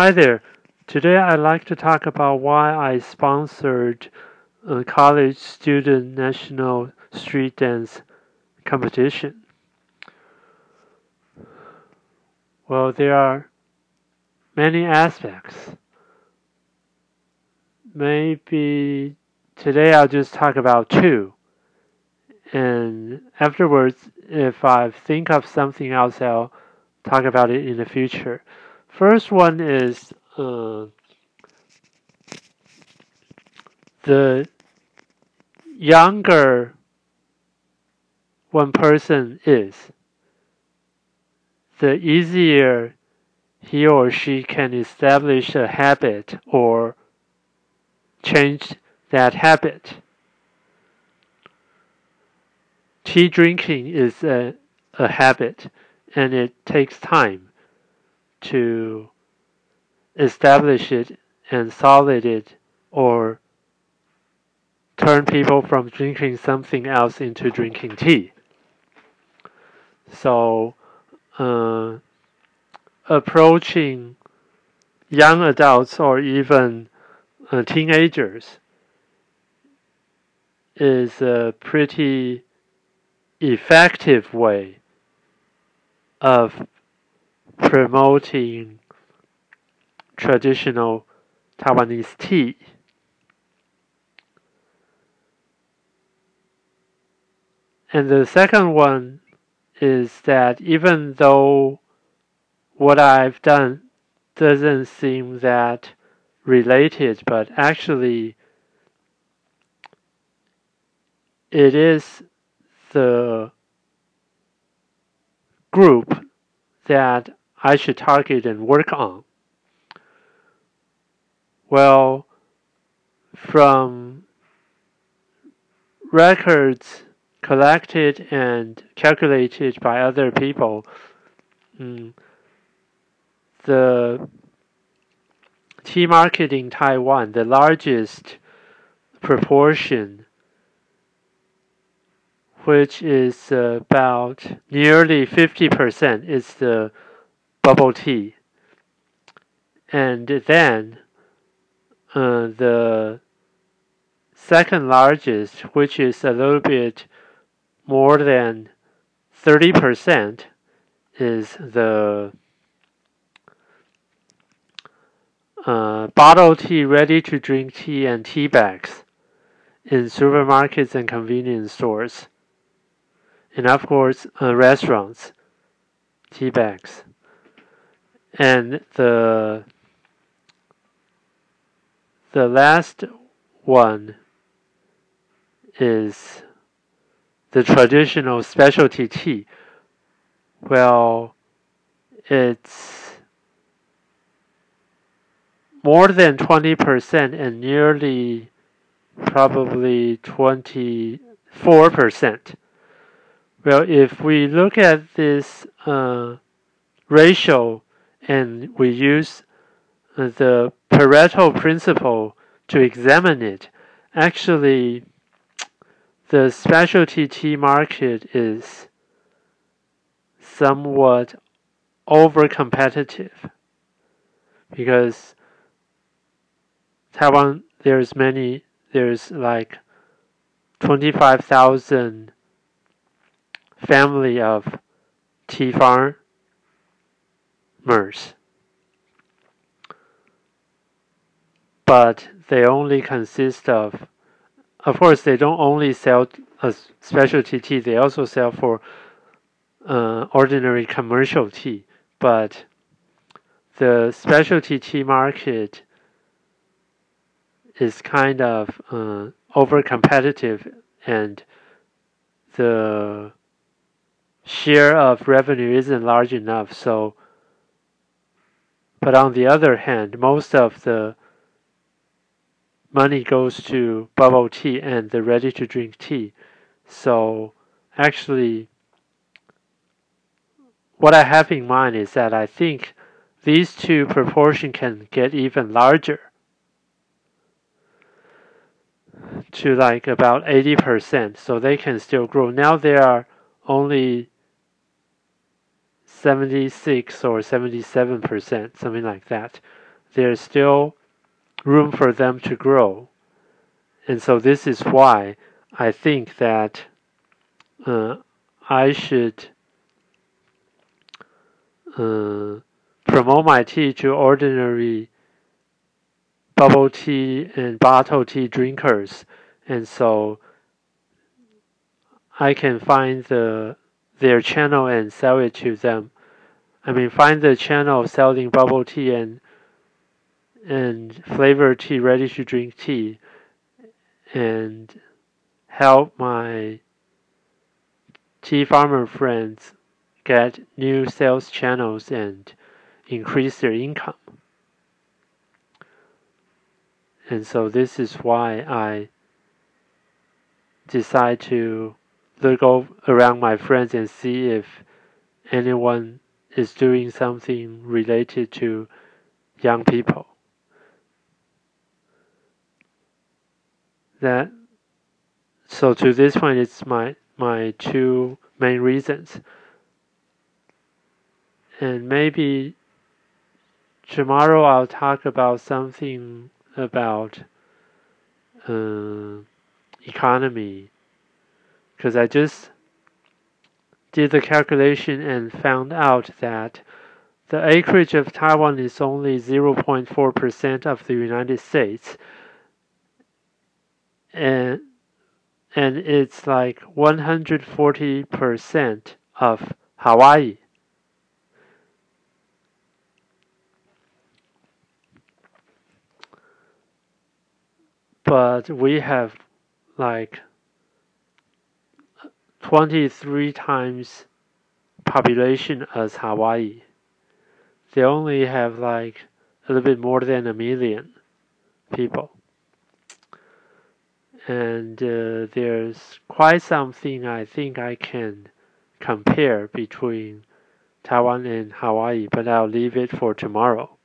Hi there. Today I'd like to talk about why I sponsored a college student national street dance competition. Well, there are many aspects. Maybe today I'll just talk about two. And afterwards, if I think of something else, I'll talk about it in the future. First one is uh, the younger one person is, the easier he or she can establish a habit or change that habit. Tea drinking is a, a habit and it takes time to establish it and solid it or turn people from drinking something else into drinking tea. So, uh, approaching young adults or even uh, teenagers is a pretty effective way of promoting traditional Taiwanese tea. And the second one is that even though what I've done doesn't seem that related, but actually it is the group that I should target and work on? Well, from records collected and calculated by other people, mm, the tea market in Taiwan, the largest proportion, which is about nearly 50%, is the bubble tea. And then uh, the second largest, which is a little bit more than 30%, is the uh, bottle tea, ready to drink tea, and tea bags in supermarkets and convenience stores. And of course, uh, restaurants, tea bags and the the last one is the traditional specialty tea. Well, it's more than 20% and nearly probably 24%. Well, if we look at this uh, ratio and we use the Pareto principle to examine it, actually, the specialty tea market is somewhat over competitive because Taiwan there's many there's like 25,000 family of tea farm customers, but they only consist of, of course, they don't only sell a specialty tea, they also sell for uh, ordinary commercial tea, but the specialty tea market is kind of uh, over competitive and the share of revenue isn't large enough. So but on the other hand, most of the money goes to bubble tea and the ready to drink tea. So actually, what I have in mind is that I think these two proportion can get even larger to like about 80%. So they can still grow. Now there are only 76 or 77 percent, something like that. there's still room for them to grow. And so this is why I think that uh, I should uh, promote my tea to ordinary bubble tea and bottle tea drinkers, and so I can find the their channel and sell it to them. I mean, find the channel of selling bubble tea and and flavored tea, ready to drink tea, and help my tea farmer friends get new sales channels and increase their income. And so this is why I decide to look around my friends and see if anyone is doing something related to young people. That so to this point it's my my two main reasons. And maybe tomorrow I'll talk about something about uh, economy because I just did the calculation and found out that the acreage of Taiwan is only 0.4% of the United States and and it's like 140% of Hawaii. But we have like 23 times population as Hawaii. They only have like a little bit more than a million people and uh, there's quite something I think I can compare between Taiwan and Hawaii, but I'll leave it for tomorrow.